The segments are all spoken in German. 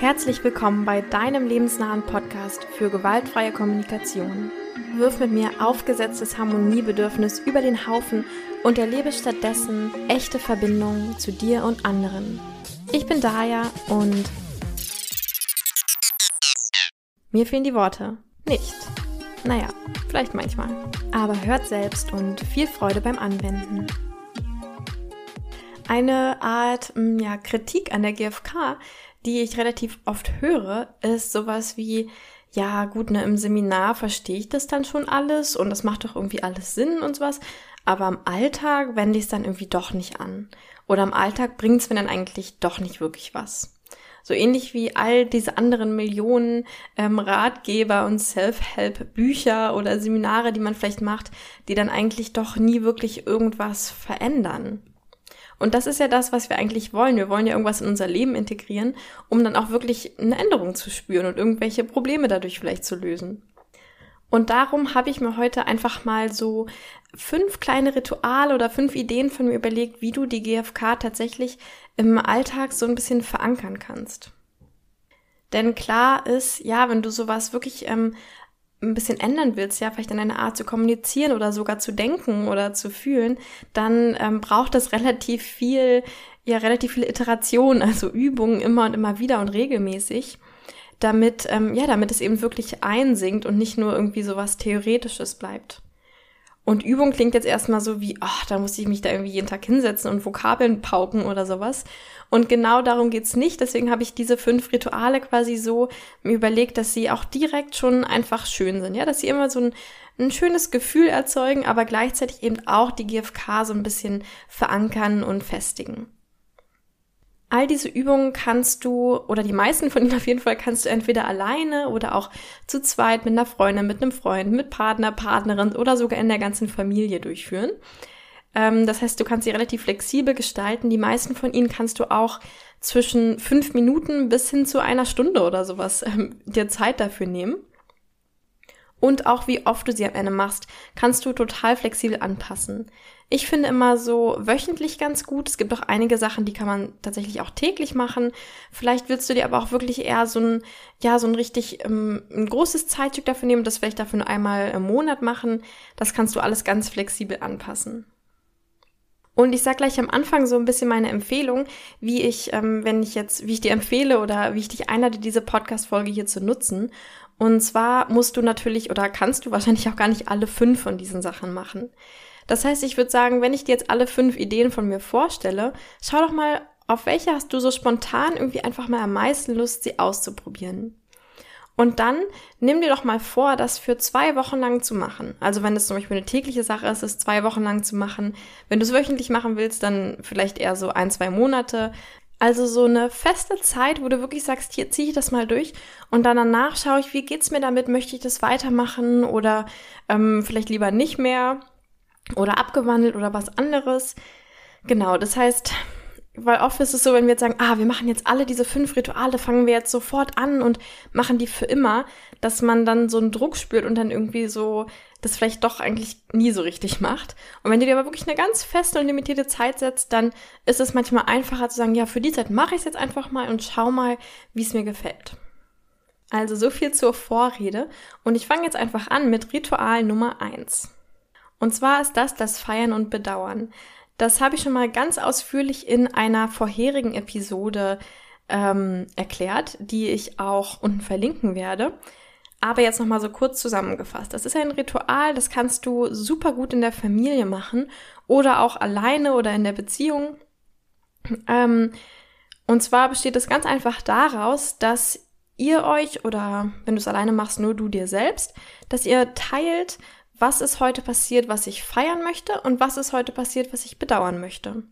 Herzlich willkommen bei deinem lebensnahen Podcast für gewaltfreie Kommunikation. Wirf mit mir aufgesetztes Harmoniebedürfnis über den Haufen und erlebe stattdessen echte Verbindungen zu dir und anderen. Ich bin Daya und mir fehlen die Worte. Nicht. Naja, vielleicht manchmal. Aber hört selbst und viel Freude beim Anwenden. Eine Art mm, ja, Kritik an der GfK die ich relativ oft höre, ist sowas wie, ja gut, ne, im Seminar verstehe ich das dann schon alles und das macht doch irgendwie alles Sinn und sowas, aber im Alltag wende ich es dann irgendwie doch nicht an. Oder im Alltag bringt es mir dann eigentlich doch nicht wirklich was. So ähnlich wie all diese anderen Millionen ähm, Ratgeber und Self-Help-Bücher oder Seminare, die man vielleicht macht, die dann eigentlich doch nie wirklich irgendwas verändern. Und das ist ja das, was wir eigentlich wollen. Wir wollen ja irgendwas in unser Leben integrieren, um dann auch wirklich eine Änderung zu spüren und irgendwelche Probleme dadurch vielleicht zu lösen. Und darum habe ich mir heute einfach mal so fünf kleine Rituale oder fünf Ideen von mir überlegt, wie du die GFK tatsächlich im Alltag so ein bisschen verankern kannst. Denn klar ist, ja, wenn du sowas wirklich ähm, ein bisschen ändern willst, ja, vielleicht in deine Art zu kommunizieren oder sogar zu denken oder zu fühlen, dann ähm, braucht das relativ viel, ja, relativ viele Iterationen, also Übungen immer und immer wieder und regelmäßig, damit, ähm, ja, damit es eben wirklich einsinkt und nicht nur irgendwie so was Theoretisches bleibt. Und Übung klingt jetzt erstmal so wie, ach, da muss ich mich da irgendwie jeden Tag hinsetzen und Vokabeln pauken oder sowas. Und genau darum geht's nicht. Deswegen habe ich diese fünf Rituale quasi so mir überlegt, dass sie auch direkt schon einfach schön sind. Ja, dass sie immer so ein, ein schönes Gefühl erzeugen, aber gleichzeitig eben auch die GFK so ein bisschen verankern und festigen. All diese Übungen kannst du, oder die meisten von ihnen auf jeden Fall, kannst du entweder alleine oder auch zu zweit mit einer Freundin, mit einem Freund, mit Partner, Partnerin oder sogar in der ganzen Familie durchführen. Ähm, das heißt, du kannst sie relativ flexibel gestalten. Die meisten von ihnen kannst du auch zwischen fünf Minuten bis hin zu einer Stunde oder sowas ähm, dir Zeit dafür nehmen. Und auch wie oft du sie am Ende machst, kannst du total flexibel anpassen. Ich finde immer so wöchentlich ganz gut. Es gibt auch einige Sachen, die kann man tatsächlich auch täglich machen. Vielleicht willst du dir aber auch wirklich eher so ein, ja, so ein richtig ähm, ein großes Zeitstück dafür nehmen, das vielleicht dafür nur einmal im Monat machen. Das kannst du alles ganz flexibel anpassen. Und ich sage gleich am Anfang so ein bisschen meine Empfehlung, wie ich, ähm, wenn ich jetzt, wie ich dir empfehle oder wie ich dich einlade, diese Podcast-Folge hier zu nutzen. Und zwar musst du natürlich oder kannst du wahrscheinlich auch gar nicht alle fünf von diesen Sachen machen. Das heißt, ich würde sagen, wenn ich dir jetzt alle fünf Ideen von mir vorstelle, schau doch mal, auf welche hast du so spontan irgendwie einfach mal am meisten Lust, sie auszuprobieren. Und dann nimm dir doch mal vor, das für zwei Wochen lang zu machen. Also wenn es zum Beispiel eine tägliche Sache ist, es zwei Wochen lang zu machen. Wenn du es wöchentlich machen willst, dann vielleicht eher so ein, zwei Monate. Also so eine feste Zeit, wo du wirklich sagst, hier ziehe ich das mal durch und dann danach schaue ich, wie geht's mir damit, möchte ich das weitermachen oder ähm, vielleicht lieber nicht mehr oder abgewandelt oder was anderes. Genau, das heißt, weil oft ist es so, wenn wir jetzt sagen, ah, wir machen jetzt alle diese fünf Rituale, fangen wir jetzt sofort an und machen die für immer, dass man dann so einen Druck spürt und dann irgendwie so das vielleicht doch eigentlich nie so richtig macht. Und wenn du dir aber wirklich eine ganz feste und limitierte Zeit setzt, dann ist es manchmal einfacher zu sagen, ja, für die Zeit mache ich es jetzt einfach mal und schau mal, wie es mir gefällt. Also so viel zur Vorrede und ich fange jetzt einfach an mit Ritual Nummer eins. Und zwar ist das das Feiern und Bedauern. Das habe ich schon mal ganz ausführlich in einer vorherigen Episode ähm, erklärt, die ich auch unten verlinken werde. Aber jetzt nochmal so kurz zusammengefasst. Das ist ein Ritual, das kannst du super gut in der Familie machen oder auch alleine oder in der Beziehung. Ähm, und zwar besteht es ganz einfach daraus, dass ihr euch oder wenn du es alleine machst, nur du dir selbst, dass ihr teilt, was ist heute passiert, was ich feiern möchte und was ist heute passiert, was ich bedauern möchte.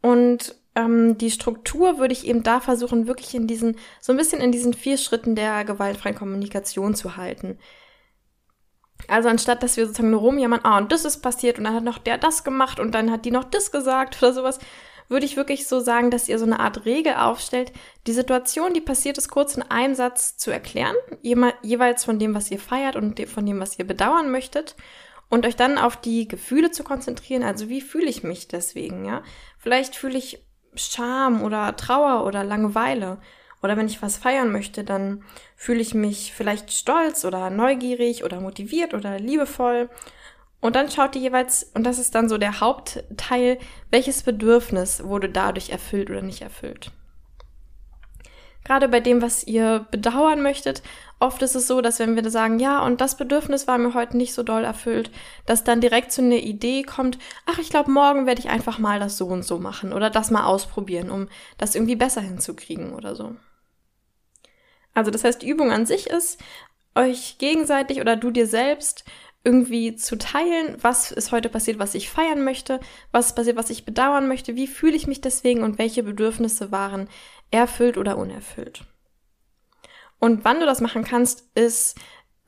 Und ähm, die Struktur würde ich eben da versuchen, wirklich in diesen, so ein bisschen in diesen vier Schritten der gewaltfreien Kommunikation zu halten. Also anstatt, dass wir sozusagen nur rumjammern, ah, und das ist passiert und dann hat noch der das gemacht und dann hat die noch das gesagt oder sowas, würde ich wirklich so sagen, dass ihr so eine Art Regel aufstellt, die Situation, die passiert ist, kurz in einem Satz zu erklären, jeweils von dem, was ihr feiert und von dem, was ihr bedauern möchtet und euch dann auf die Gefühle zu konzentrieren, also wie fühle ich mich deswegen, ja? Vielleicht fühle ich Scham oder Trauer oder Langeweile. Oder wenn ich was feiern möchte, dann fühle ich mich vielleicht stolz oder neugierig oder motiviert oder liebevoll. Und dann schaut ihr jeweils, und das ist dann so der Hauptteil, welches Bedürfnis wurde dadurch erfüllt oder nicht erfüllt. Gerade bei dem, was ihr bedauern möchtet, oft ist es so, dass wenn wir sagen, ja, und das Bedürfnis war mir heute nicht so doll erfüllt, dass dann direkt so eine Idee kommt, ach, ich glaube, morgen werde ich einfach mal das so und so machen oder das mal ausprobieren, um das irgendwie besser hinzukriegen oder so. Also das heißt, die Übung an sich ist, euch gegenseitig oder du dir selbst irgendwie zu teilen, was ist heute passiert, was ich feiern möchte, was ist passiert, was ich bedauern möchte, wie fühle ich mich deswegen und welche Bedürfnisse waren erfüllt oder unerfüllt. Und wann du das machen kannst, ist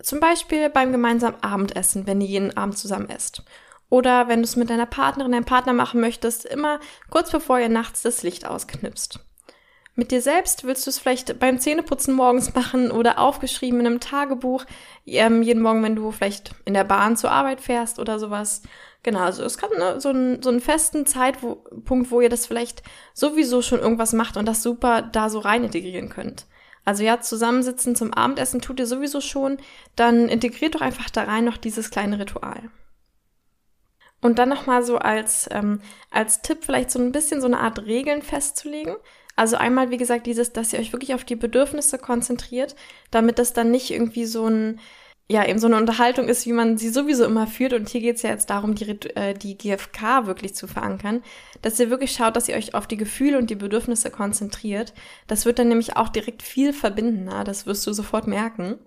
zum Beispiel beim gemeinsamen Abendessen, wenn ihr jeden Abend zusammen esst. Oder wenn du es mit deiner Partnerin, deinem Partner machen möchtest, immer kurz bevor ihr nachts das Licht ausknipst. Mit dir selbst willst du es vielleicht beim Zähneputzen morgens machen oder aufgeschrieben in einem Tagebuch, ähm, jeden Morgen, wenn du vielleicht in der Bahn zur Arbeit fährst oder sowas. Genau, also es kann ne, so, ein, so einen festen Zeitpunkt, wo ihr das vielleicht sowieso schon irgendwas macht und das super da so rein integrieren könnt. Also ja, zusammensitzen zum Abendessen tut ihr sowieso schon, dann integriert doch einfach da rein noch dieses kleine Ritual. Und dann nochmal so als, ähm, als Tipp vielleicht so ein bisschen so eine Art Regeln festzulegen. Also einmal, wie gesagt, dieses, dass ihr euch wirklich auf die Bedürfnisse konzentriert, damit das dann nicht irgendwie so ein, ja, eben so eine Unterhaltung ist, wie man sie sowieso immer führt. Und hier geht es ja jetzt darum, die, äh, die GFK wirklich zu verankern, dass ihr wirklich schaut, dass ihr euch auf die Gefühle und die Bedürfnisse konzentriert. Das wird dann nämlich auch direkt viel verbindender, das wirst du sofort merken.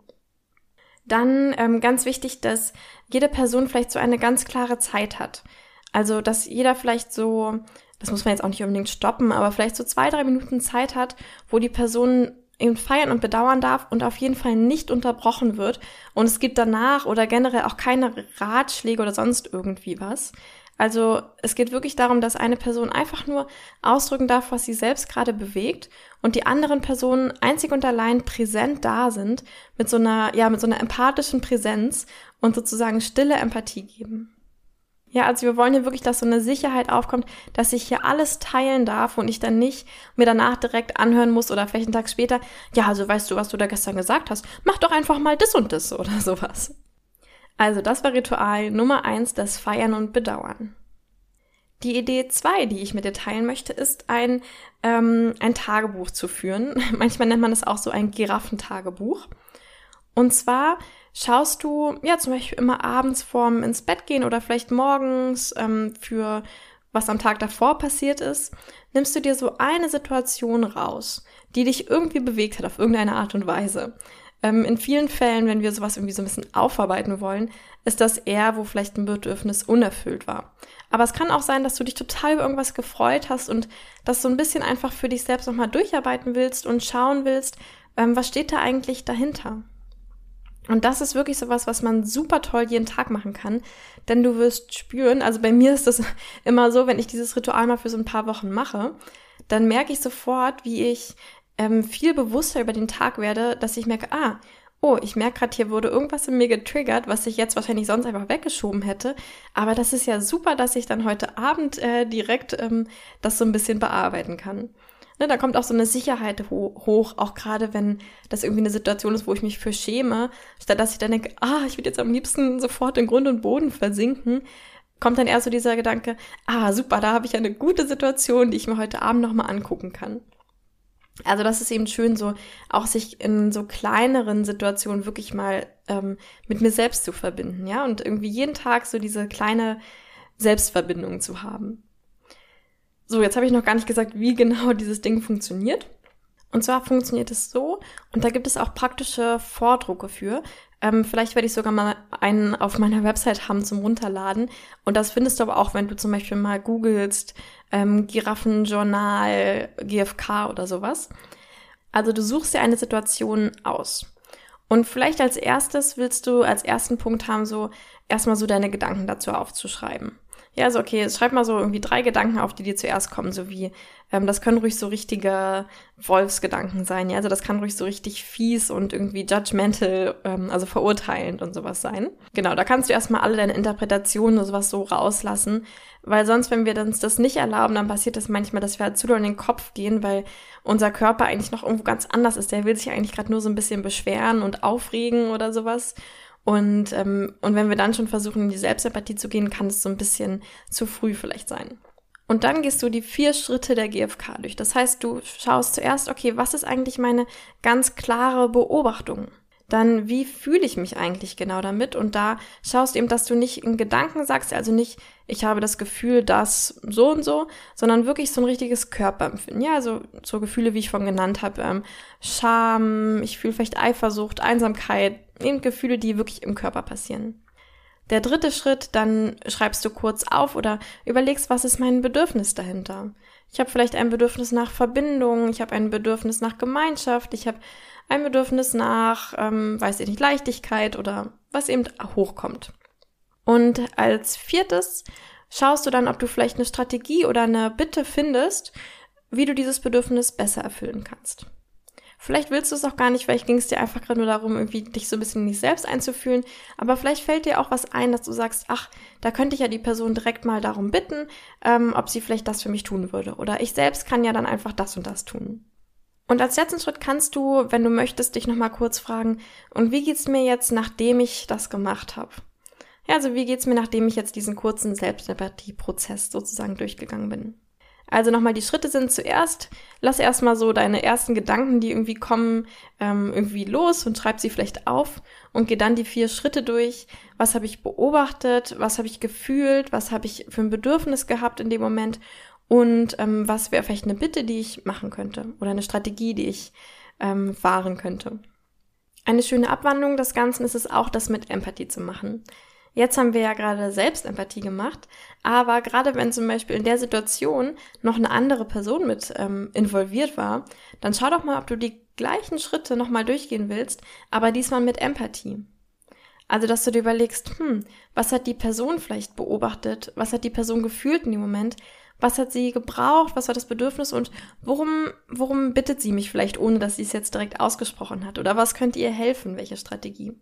Dann ähm, ganz wichtig, dass jede Person vielleicht so eine ganz klare Zeit hat. Also, dass jeder vielleicht so das muss man jetzt auch nicht unbedingt stoppen, aber vielleicht so zwei, drei Minuten Zeit hat, wo die Person eben feiern und bedauern darf und auf jeden Fall nicht unterbrochen wird. Und es gibt danach oder generell auch keine Ratschläge oder sonst irgendwie was. Also es geht wirklich darum, dass eine Person einfach nur ausdrücken darf, was sie selbst gerade bewegt und die anderen Personen einzig und allein präsent da sind mit so einer, ja, mit so einer empathischen Präsenz und sozusagen stille Empathie geben. Ja, also wir wollen hier wirklich, dass so eine Sicherheit aufkommt, dass ich hier alles teilen darf und ich dann nicht mir danach direkt anhören muss oder vielleicht einen Tag später, ja, also weißt du, was du da gestern gesagt hast, mach doch einfach mal das und das oder sowas. Also das war Ritual Nummer eins, das Feiern und Bedauern. Die Idee zwei, die ich mit dir teilen möchte, ist ein, ähm, ein Tagebuch zu führen. Manchmal nennt man es auch so ein Giraffentagebuch. Und zwar schaust du ja zum Beispiel immer abends vorm ins Bett gehen oder vielleicht morgens ähm, für was am Tag davor passiert ist, nimmst du dir so eine Situation raus, die dich irgendwie bewegt hat auf irgendeine Art und Weise. Ähm, in vielen Fällen, wenn wir sowas irgendwie so ein bisschen aufarbeiten wollen, ist das eher, wo vielleicht ein Bedürfnis unerfüllt war. Aber es kann auch sein, dass du dich total über irgendwas gefreut hast und das so ein bisschen einfach für dich selbst nochmal durcharbeiten willst und schauen willst, ähm, was steht da eigentlich dahinter. Und das ist wirklich sowas, was man super toll jeden Tag machen kann, denn du wirst spüren, also bei mir ist das immer so, wenn ich dieses Ritual mal für so ein paar Wochen mache, dann merke ich sofort, wie ich ähm, viel bewusster über den Tag werde, dass ich merke, ah, oh, ich merke gerade, hier wurde irgendwas in mir getriggert, was ich jetzt wahrscheinlich sonst einfach weggeschoben hätte. Aber das ist ja super, dass ich dann heute Abend äh, direkt ähm, das so ein bisschen bearbeiten kann. Ne, da kommt auch so eine Sicherheit ho hoch, auch gerade wenn das irgendwie eine Situation ist, wo ich mich für schäme, statt dass ich dann denke, ah, ich würde jetzt am liebsten sofort in Grund und Boden versinken, kommt dann eher so dieser Gedanke, ah, super, da habe ich eine gute Situation, die ich mir heute Abend nochmal angucken kann. Also das ist eben schön, so auch sich in so kleineren Situationen wirklich mal ähm, mit mir selbst zu verbinden, ja, und irgendwie jeden Tag so diese kleine Selbstverbindung zu haben. So, jetzt habe ich noch gar nicht gesagt, wie genau dieses Ding funktioniert. Und zwar funktioniert es so, und da gibt es auch praktische Vordrucke für. Ähm, vielleicht werde ich sogar mal einen auf meiner Website haben zum Runterladen. Und das findest du aber auch, wenn du zum Beispiel mal googelst, ähm, Giraffenjournal, GFK oder sowas. Also du suchst dir eine Situation aus. Und vielleicht als erstes willst du als ersten Punkt haben, so erstmal so deine Gedanken dazu aufzuschreiben. Ja, also okay, schreib mal so irgendwie drei Gedanken auf, die dir zuerst kommen, so wie, ähm, das können ruhig so richtige Wolfsgedanken sein, ja, also das kann ruhig so richtig fies und irgendwie judgmental, ähm, also verurteilend und sowas sein. Genau, da kannst du erstmal alle deine Interpretationen und sowas so rauslassen, weil sonst, wenn wir uns das nicht erlauben, dann passiert das manchmal, dass wir halt zu doll in den Kopf gehen, weil unser Körper eigentlich noch irgendwo ganz anders ist. Der will sich eigentlich gerade nur so ein bisschen beschweren und aufregen oder sowas. Und, ähm, und wenn wir dann schon versuchen, in die Selbstempathie zu gehen, kann es so ein bisschen zu früh vielleicht sein. Und dann gehst du die vier Schritte der GfK durch. Das heißt, du schaust zuerst, okay, was ist eigentlich meine ganz klare Beobachtung? Dann, wie fühle ich mich eigentlich genau damit? Und da schaust eben, dass du nicht in Gedanken sagst, also nicht, ich habe das Gefühl, dass so und so, sondern wirklich so ein richtiges Körperempfinden. Ja, also so Gefühle, wie ich vorhin genannt habe, ähm, Scham, ich fühle vielleicht Eifersucht, Einsamkeit, eben Gefühle, die wirklich im Körper passieren. Der dritte Schritt, dann schreibst du kurz auf oder überlegst, was ist mein Bedürfnis dahinter. Ich habe vielleicht ein Bedürfnis nach Verbindung, ich habe ein Bedürfnis nach Gemeinschaft, ich habe ein Bedürfnis nach, ähm, weiß ich nicht, Leichtigkeit oder was eben hochkommt. Und als viertes schaust du dann, ob du vielleicht eine Strategie oder eine Bitte findest, wie du dieses Bedürfnis besser erfüllen kannst. Vielleicht willst du es auch gar nicht, vielleicht ging es dir einfach gerade nur darum, irgendwie dich so ein bisschen in dich selbst einzufühlen. Aber vielleicht fällt dir auch was ein, dass du sagst, ach, da könnte ich ja die Person direkt mal darum bitten, ähm, ob sie vielleicht das für mich tun würde. Oder ich selbst kann ja dann einfach das und das tun. Und als letzten Schritt kannst du, wenn du möchtest, dich nochmal kurz fragen, und wie geht's mir jetzt, nachdem ich das gemacht habe? Ja, also wie geht's mir, nachdem ich jetzt diesen kurzen Selbstempathie-Prozess sozusagen durchgegangen bin? Also nochmal, die Schritte sind zuerst, lass erstmal so deine ersten Gedanken, die irgendwie kommen, ähm, irgendwie los und schreib sie vielleicht auf und geh dann die vier Schritte durch. Was habe ich beobachtet? Was habe ich gefühlt? Was habe ich für ein Bedürfnis gehabt in dem Moment? Und ähm, was wäre vielleicht eine Bitte, die ich machen könnte oder eine Strategie, die ich ähm, fahren könnte? Eine schöne Abwandlung des Ganzen ist es auch, das mit Empathie zu machen. Jetzt haben wir ja gerade Selbstempathie gemacht, aber gerade wenn zum Beispiel in der Situation noch eine andere Person mit ähm, involviert war, dann schau doch mal, ob du die gleichen Schritte nochmal durchgehen willst, aber diesmal mit Empathie. Also, dass du dir überlegst, hm, was hat die Person vielleicht beobachtet? Was hat die Person gefühlt in dem Moment? Was hat sie gebraucht? Was war das Bedürfnis? Und worum, worum bittet sie mich vielleicht, ohne dass sie es jetzt direkt ausgesprochen hat? Oder was könnte ihr helfen? Welche Strategie?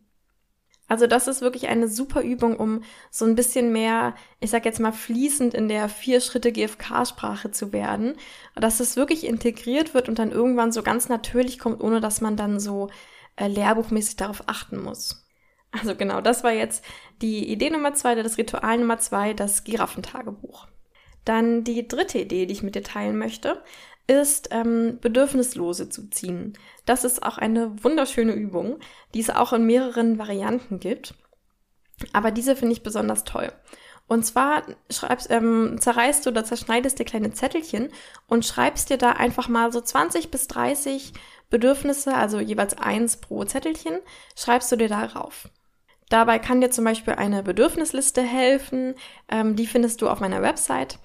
Also das ist wirklich eine super Übung, um so ein bisschen mehr, ich sag jetzt mal, fließend in der vier Schritte GFK-Sprache zu werden. Dass es wirklich integriert wird und dann irgendwann so ganz natürlich kommt, ohne dass man dann so äh, lehrbuchmäßig darauf achten muss. Also genau, das war jetzt die Idee Nummer zwei, das Ritual Nummer zwei, das Giraffentagebuch. Dann die dritte Idee, die ich mit dir teilen möchte, ist ähm, Bedürfnislose zu ziehen. Das ist auch eine wunderschöne Übung, die es auch in mehreren Varianten gibt. Aber diese finde ich besonders toll. Und zwar schreibst, ähm, zerreißt du oder zerschneidest dir kleine Zettelchen und schreibst dir da einfach mal so 20 bis 30 Bedürfnisse, also jeweils eins pro Zettelchen, schreibst du dir da rauf. Dabei kann dir zum Beispiel eine Bedürfnisliste helfen. Ähm, die findest du auf meiner Website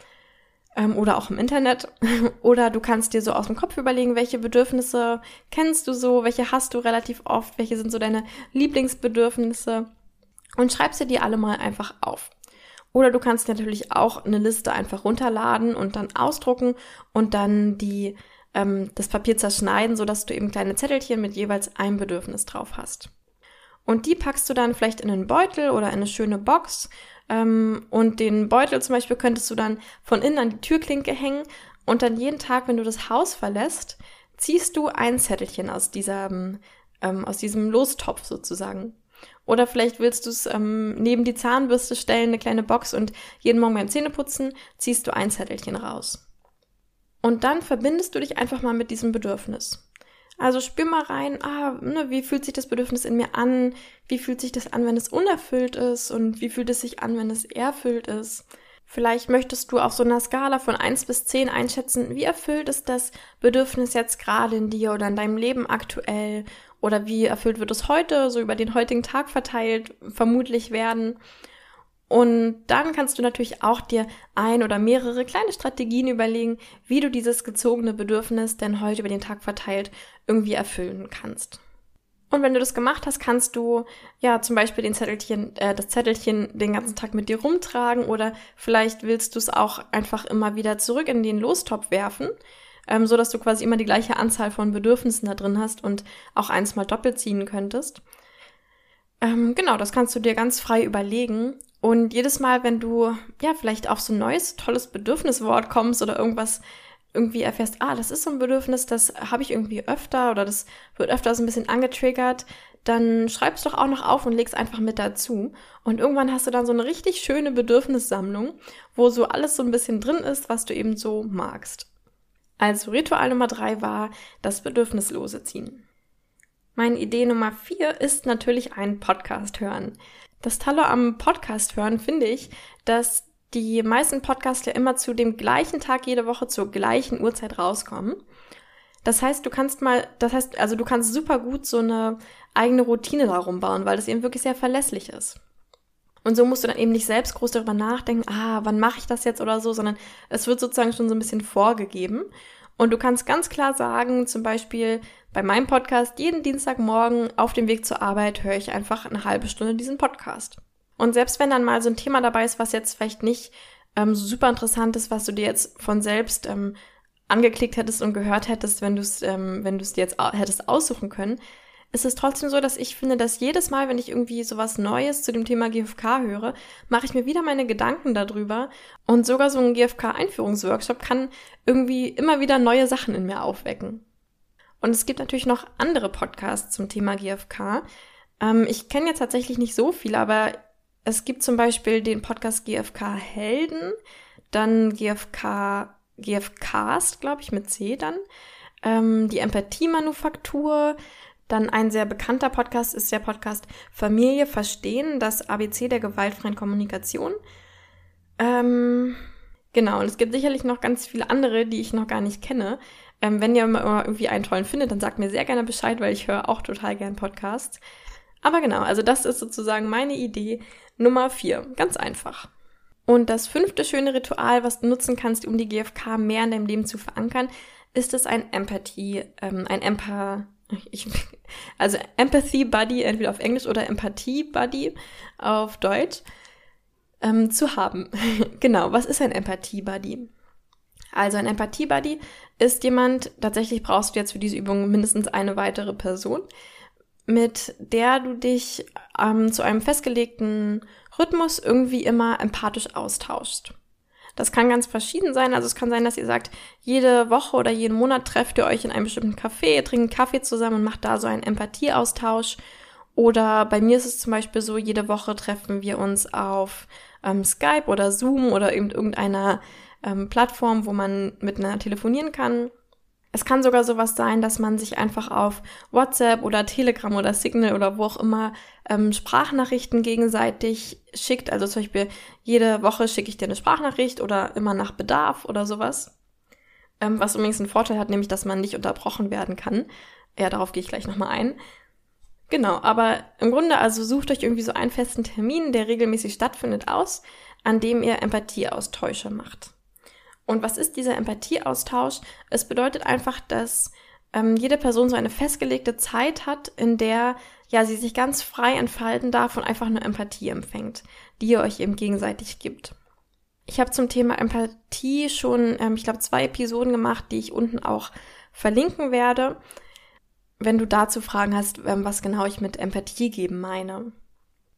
ähm, oder auch im Internet. oder du kannst dir so aus dem Kopf überlegen, welche Bedürfnisse kennst du so, welche hast du relativ oft, welche sind so deine Lieblingsbedürfnisse und schreibst dir die alle mal einfach auf. Oder du kannst natürlich auch eine Liste einfach runterladen und dann ausdrucken und dann die ähm, das Papier zerschneiden, sodass du eben kleine Zettelchen mit jeweils einem Bedürfnis drauf hast. Und die packst du dann vielleicht in einen Beutel oder in eine schöne Box ähm, und den Beutel zum Beispiel könntest du dann von innen an die Türklinke hängen und dann jeden Tag, wenn du das Haus verlässt, ziehst du ein Zettelchen aus diesem, ähm, aus diesem Lostopf sozusagen. Oder vielleicht willst du es ähm, neben die Zahnbürste stellen, eine kleine Box und jeden Morgen beim Zähneputzen ziehst du ein Zettelchen raus. Und dann verbindest du dich einfach mal mit diesem Bedürfnis. Also spür mal rein, ah, ne, wie fühlt sich das Bedürfnis in mir an? Wie fühlt sich das an, wenn es unerfüllt ist? Und wie fühlt es sich an, wenn es erfüllt ist? Vielleicht möchtest du auf so einer Skala von eins bis zehn einschätzen, wie erfüllt ist das Bedürfnis jetzt gerade in dir oder in deinem Leben aktuell? Oder wie erfüllt wird es heute, so über den heutigen Tag verteilt, vermutlich werden? Und dann kannst du natürlich auch dir ein oder mehrere kleine Strategien überlegen, wie du dieses gezogene Bedürfnis denn heute über den Tag verteilt irgendwie erfüllen kannst. Und wenn du das gemacht hast, kannst du ja zum Beispiel den Zettelchen, äh, das Zettelchen den ganzen Tag mit dir rumtragen oder vielleicht willst du es auch einfach immer wieder zurück in den Lostopf werfen, ähm, so dass du quasi immer die gleiche Anzahl von Bedürfnissen da drin hast und auch eins mal doppelt ziehen könntest. Ähm, genau, das kannst du dir ganz frei überlegen. Und jedes Mal, wenn du ja vielleicht auf so ein neues, tolles Bedürfniswort kommst oder irgendwas irgendwie erfährst, ah, das ist so ein Bedürfnis, das habe ich irgendwie öfter oder das wird öfter so ein bisschen angetriggert, dann schreib's doch auch noch auf und leg's einfach mit dazu. Und irgendwann hast du dann so eine richtig schöne Bedürfnissammlung, wo so alles so ein bisschen drin ist, was du eben so magst. Also Ritual Nummer drei war das Bedürfnislose ziehen. Meine Idee Nummer vier ist natürlich ein Podcast hören. Das Tolle am Podcast hören finde ich, dass die meisten Podcasts ja immer zu dem gleichen Tag jede Woche zur gleichen Uhrzeit rauskommen. Das heißt, du kannst mal, das heißt, also du kannst super gut so eine eigene Routine darum bauen, weil das eben wirklich sehr verlässlich ist. Und so musst du dann eben nicht selbst groß darüber nachdenken, ah, wann mache ich das jetzt oder so, sondern es wird sozusagen schon so ein bisschen vorgegeben. Und du kannst ganz klar sagen, zum Beispiel bei meinem Podcast, jeden Dienstagmorgen auf dem Weg zur Arbeit höre ich einfach eine halbe Stunde diesen Podcast. Und selbst wenn dann mal so ein Thema dabei ist, was jetzt vielleicht nicht ähm, super interessant ist, was du dir jetzt von selbst ähm, angeklickt hättest und gehört hättest, wenn du es ähm, wenn du es dir jetzt hättest aussuchen können, ist es trotzdem so, dass ich finde, dass jedes Mal, wenn ich irgendwie sowas Neues zu dem Thema GFK höre, mache ich mir wieder meine Gedanken darüber und sogar so ein GFK-Einführungsworkshop kann irgendwie immer wieder neue Sachen in mir aufwecken. Und es gibt natürlich noch andere Podcasts zum Thema GFK. Ähm, ich kenne jetzt tatsächlich nicht so viele, aber es gibt zum Beispiel den Podcast GFK Helden, dann GFK, GFcast, glaube ich, mit C dann, ähm, die Empathie-Manufaktur, dann ein sehr bekannter Podcast ist der Podcast Familie verstehen, das ABC der gewaltfreien Kommunikation. Ähm, genau, und es gibt sicherlich noch ganz viele andere, die ich noch gar nicht kenne. Ähm, wenn ihr mal irgendwie einen tollen findet, dann sagt mir sehr gerne Bescheid, weil ich höre auch total gern Podcasts. Aber genau, also das ist sozusagen meine Idee Nummer vier. Ganz einfach. Und das fünfte schöne Ritual, was du nutzen kannst, um die GFK mehr in deinem Leben zu verankern, ist es ein Empathie, ähm, ein Empa, ich, also Empathy Buddy, entweder auf Englisch oder Empathie Buddy auf Deutsch, ähm, zu haben. genau, was ist ein Empathie Buddy? Also ein Empathie Buddy ist jemand, tatsächlich brauchst du jetzt für diese Übung mindestens eine weitere Person, mit der du dich ähm, zu einem festgelegten Rhythmus irgendwie immer empathisch austauschst. Das kann ganz verschieden sein. Also es kann sein, dass ihr sagt, jede Woche oder jeden Monat trefft ihr euch in einem bestimmten Café, trinkt Kaffee zusammen und macht da so einen Empathieaustausch. Oder bei mir ist es zum Beispiel so, jede Woche treffen wir uns auf ähm, Skype oder Zoom oder irgendeiner ähm, Plattform, wo man miteinander telefonieren kann es kann sogar sowas sein, dass man sich einfach auf WhatsApp oder Telegram oder Signal oder wo auch immer ähm, Sprachnachrichten gegenseitig schickt. Also zum Beispiel jede Woche schicke ich dir eine Sprachnachricht oder immer nach Bedarf oder sowas. Ähm, was übrigens einen Vorteil hat, nämlich dass man nicht unterbrochen werden kann. Ja, darauf gehe ich gleich nochmal ein. Genau, aber im Grunde also sucht euch irgendwie so einen festen Termin, der regelmäßig stattfindet, aus, an dem ihr Empathieaustausche macht. Und was ist dieser Empathieaustausch? Es bedeutet einfach, dass ähm, jede Person so eine festgelegte Zeit hat, in der ja sie sich ganz frei entfalten darf und einfach nur Empathie empfängt, die ihr euch eben gegenseitig gibt. Ich habe zum Thema Empathie schon, ähm, ich glaube, zwei Episoden gemacht, die ich unten auch verlinken werde, wenn du dazu Fragen hast, ähm, was genau ich mit Empathie geben meine.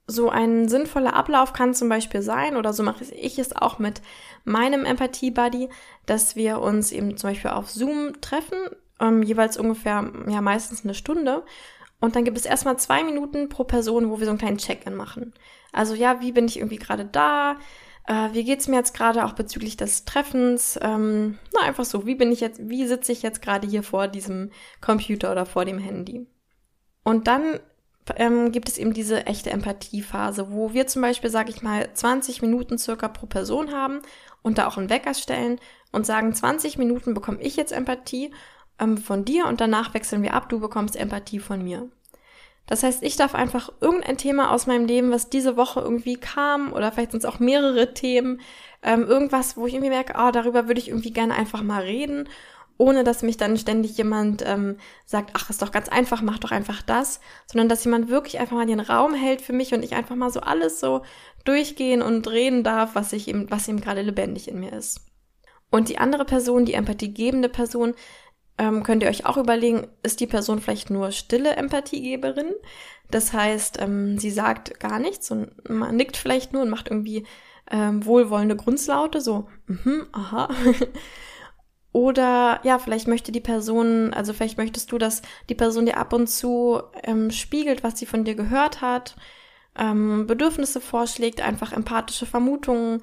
So ein sinnvoller Ablauf kann zum Beispiel sein, oder so mache ich es auch mit meinem Empathie-Buddy, dass wir uns eben zum Beispiel auf Zoom treffen, ähm, jeweils ungefähr, ja, meistens eine Stunde. Und dann gibt es erstmal zwei Minuten pro Person, wo wir so einen kleinen Check-in machen. Also ja, wie bin ich irgendwie gerade da? Äh, wie geht's mir jetzt gerade auch bezüglich des Treffens? Ähm, na, einfach so, wie bin ich jetzt, wie sitze ich jetzt gerade hier vor diesem Computer oder vor dem Handy? Und dann ähm, gibt es eben diese echte Empathiephase, wo wir zum Beispiel, sage ich mal, 20 Minuten circa pro Person haben und da auch einen Wecker stellen und sagen, 20 Minuten bekomme ich jetzt Empathie ähm, von dir und danach wechseln wir ab, du bekommst Empathie von mir. Das heißt, ich darf einfach irgendein Thema aus meinem Leben, was diese Woche irgendwie kam, oder vielleicht sind es auch mehrere Themen, ähm, irgendwas, wo ich irgendwie merke, ah, oh, darüber würde ich irgendwie gerne einfach mal reden ohne dass mich dann ständig jemand ähm, sagt, ach, ist doch ganz einfach, mach doch einfach das, sondern dass jemand wirklich einfach mal den Raum hält für mich und ich einfach mal so alles so durchgehen und reden darf, was ich ihm, was ihm gerade lebendig in mir ist. Und die andere Person, die empathiegebende Person, ähm, könnt ihr euch auch überlegen, ist die Person vielleicht nur stille Empathiegeberin? Das heißt, ähm, sie sagt gar nichts und man nickt vielleicht nur und macht irgendwie ähm, wohlwollende Grundslaute, so, mhm, aha. Oder ja, vielleicht möchte die Person, also vielleicht möchtest du, dass die Person dir ab und zu ähm, spiegelt, was sie von dir gehört hat, ähm, Bedürfnisse vorschlägt, einfach empathische Vermutungen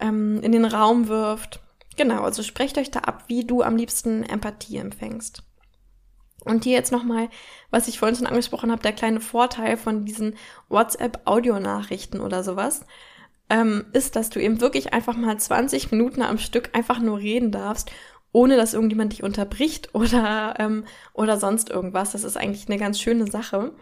ähm, in den Raum wirft. Genau, also sprecht euch da ab, wie du am liebsten Empathie empfängst. Und hier jetzt nochmal, was ich vorhin schon angesprochen habe, der kleine Vorteil von diesen WhatsApp-Audionachrichten oder sowas ähm, ist, dass du eben wirklich einfach mal 20 Minuten am Stück einfach nur reden darfst, ohne dass irgendjemand dich unterbricht oder, ähm, oder sonst irgendwas. Das ist eigentlich eine ganz schöne Sache.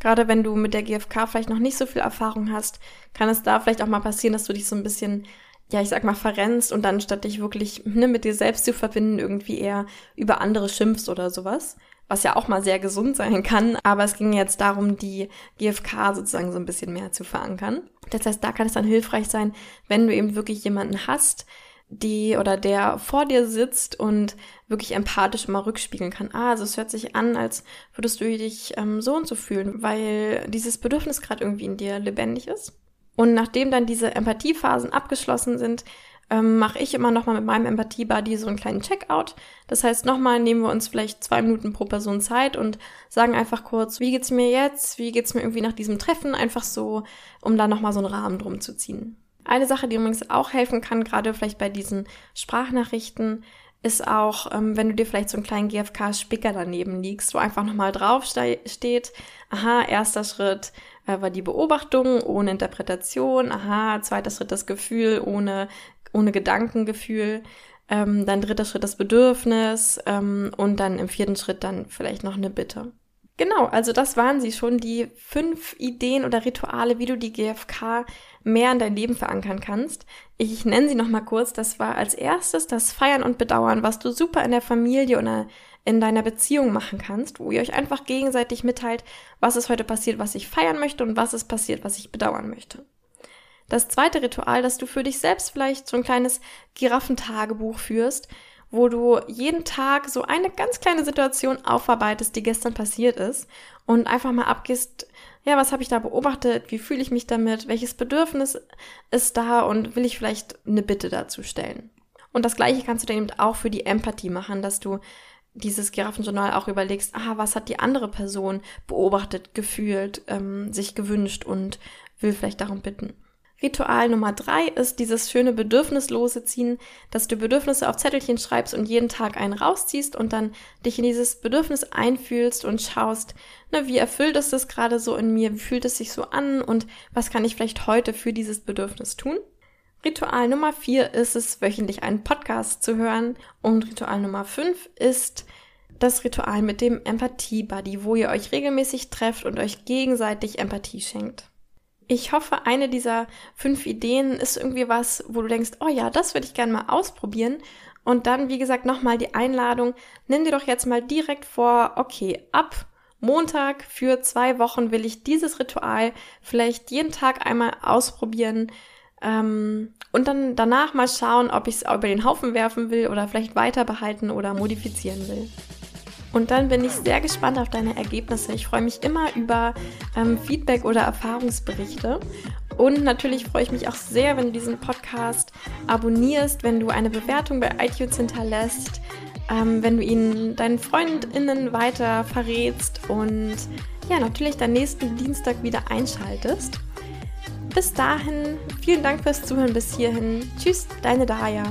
Gerade wenn du mit der GfK vielleicht noch nicht so viel Erfahrung hast, kann es da vielleicht auch mal passieren, dass du dich so ein bisschen, ja, ich sag mal, verrennst und dann statt dich wirklich ne, mit dir selbst zu verbinden, irgendwie eher über andere schimpfst oder sowas was ja auch mal sehr gesund sein kann. Aber es ging jetzt darum, die GFK sozusagen so ein bisschen mehr zu verankern. Das heißt, da kann es dann hilfreich sein, wenn du eben wirklich jemanden hast, die oder der vor dir sitzt und wirklich empathisch immer rückspiegeln kann. Ah, also es hört sich an, als würdest du dich ähm, so und so fühlen, weil dieses Bedürfnis gerade irgendwie in dir lebendig ist. Und nachdem dann diese Empathiephasen abgeschlossen sind, ähm, mache ich immer nochmal mit meinem Empathie-Buddy so einen kleinen Checkout. Das heißt, nochmal nehmen wir uns vielleicht zwei Minuten pro Person Zeit und sagen einfach kurz, wie geht's mir jetzt? Wie geht's mir irgendwie nach diesem Treffen? Einfach so, um da nochmal so einen Rahmen drum zu ziehen. Eine Sache, die übrigens auch helfen kann, gerade vielleicht bei diesen Sprachnachrichten, ist auch, ähm, wenn du dir vielleicht so einen kleinen GFK-Spicker daneben liegst, wo einfach nochmal drauf steht, aha, erster Schritt äh, war die Beobachtung ohne Interpretation, aha, zweiter Schritt das Gefühl ohne ohne Gedankengefühl. Ähm, dann dritter Schritt das Bedürfnis ähm, und dann im vierten Schritt dann vielleicht noch eine Bitte. Genau, also das waren sie schon, die fünf Ideen oder Rituale, wie du die GFK mehr in dein Leben verankern kannst. Ich nenne sie nochmal kurz. Das war als erstes das Feiern und Bedauern, was du super in der Familie oder in deiner Beziehung machen kannst, wo ihr euch einfach gegenseitig mitteilt, was ist heute passiert, was ich feiern möchte und was ist passiert, was ich bedauern möchte. Das zweite Ritual, dass du für dich selbst vielleicht so ein kleines Giraffentagebuch führst, wo du jeden Tag so eine ganz kleine Situation aufarbeitest, die gestern passiert ist und einfach mal abgehst, ja, was habe ich da beobachtet, wie fühle ich mich damit, welches Bedürfnis ist da und will ich vielleicht eine Bitte dazu stellen. Und das gleiche kannst du dann eben auch für die Empathie machen, dass du dieses Giraffenjournal auch überlegst, ah, was hat die andere Person beobachtet, gefühlt, ähm, sich gewünscht und will vielleicht darum bitten. Ritual Nummer drei ist dieses schöne bedürfnislose Ziehen, dass du Bedürfnisse auf Zettelchen schreibst und jeden Tag einen rausziehst und dann dich in dieses Bedürfnis einfühlst und schaust, na, wie erfüllt ist das gerade so in mir, wie fühlt es sich so an und was kann ich vielleicht heute für dieses Bedürfnis tun? Ritual Nummer vier ist es, wöchentlich einen Podcast zu hören und Ritual Nummer fünf ist das Ritual mit dem Empathie-Buddy, wo ihr euch regelmäßig trefft und euch gegenseitig Empathie schenkt. Ich hoffe, eine dieser fünf Ideen ist irgendwie was, wo du denkst, oh ja, das würde ich gerne mal ausprobieren. Und dann, wie gesagt, nochmal die Einladung, nimm dir doch jetzt mal direkt vor, okay, ab Montag für zwei Wochen will ich dieses Ritual vielleicht jeden Tag einmal ausprobieren ähm, und dann danach mal schauen, ob ich es über den Haufen werfen will oder vielleicht weiter behalten oder modifizieren will. Und dann bin ich sehr gespannt auf deine Ergebnisse. Ich freue mich immer über ähm, Feedback oder Erfahrungsberichte. Und natürlich freue ich mich auch sehr, wenn du diesen Podcast abonnierst, wenn du eine Bewertung bei iTunes hinterlässt, ähm, wenn du ihn deinen FreundInnen weiter verrätst und ja, natürlich dann nächsten Dienstag wieder einschaltest. Bis dahin, vielen Dank fürs Zuhören bis hierhin. Tschüss, deine Daya.